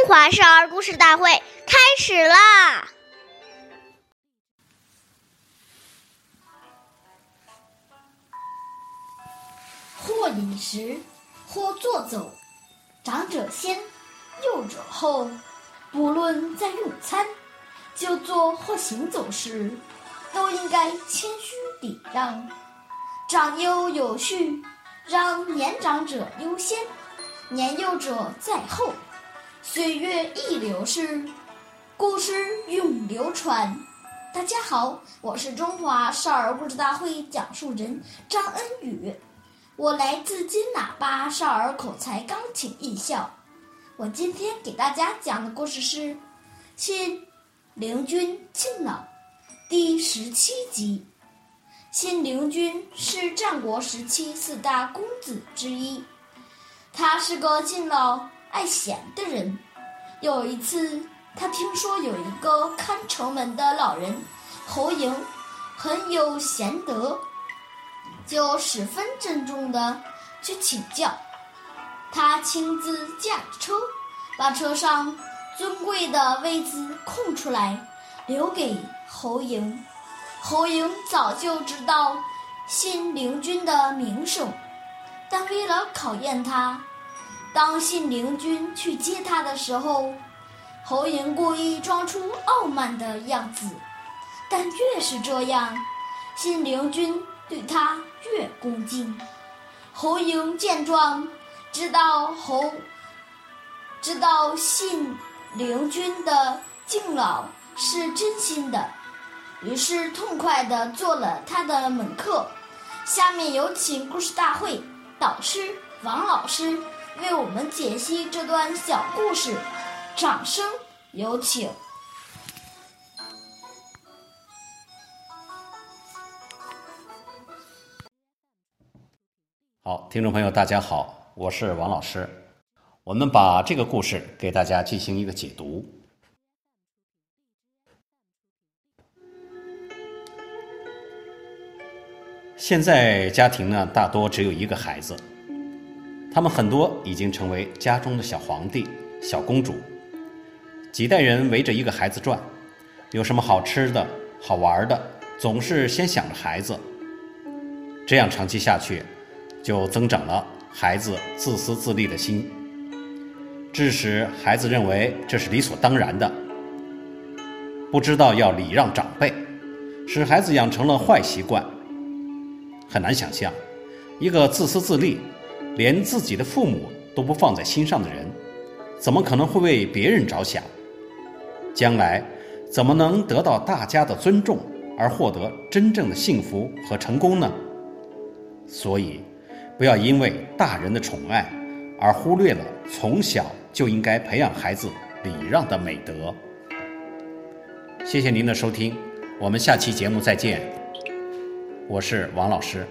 中华少儿故事大会开始啦！或饮食，或坐走，长者先，幼者后。不论在用餐、就坐或行走时，都应该谦虚礼让，长幼有序，让年长者优先，年幼者在后。岁月易流逝，故事永流传。大家好，我是中华少儿故事大会讲述人张恩宇，我来自金喇叭少儿口才钢琴艺校。我今天给大家讲的故事是《信陵君敬老》第十七集。信陵君是战国时期四大公子之一，他是个敬老爱贤的人。有一次，他听说有一个看城门的老人侯嬴很有贤德，就十分郑重地去请教。他亲自驾车，把车上尊贵的位子空出来，留给侯嬴。侯嬴早就知道信陵君的名声，但为了考验他，当信陵君去接他的时候，侯嬴故意装出傲慢的样子。但越是这样，信陵君对他越恭敬。侯嬴见状。知道侯，知道信陵君的敬老是真心的，于是痛快地做了他的门客。下面有请故事大会导师王老师为我们解析这段小故事，掌声有请。好，听众朋友，大家好。我是王老师，我们把这个故事给大家进行一个解读。现在家庭呢，大多只有一个孩子，他们很多已经成为家中的小皇帝、小公主，几代人围着一个孩子转，有什么好吃的、好玩的，总是先想着孩子。这样长期下去，就增长了。孩子自私自利的心，致使孩子认为这是理所当然的，不知道要礼让长辈，使孩子养成了坏习惯。很难想象，一个自私自利、连自己的父母都不放在心上的人，怎么可能会为别人着想？将来怎么能得到大家的尊重而获得真正的幸福和成功呢？所以。不要因为大人的宠爱而忽略了从小就应该培养孩子礼让的美德。谢谢您的收听，我们下期节目再见。我是王老师。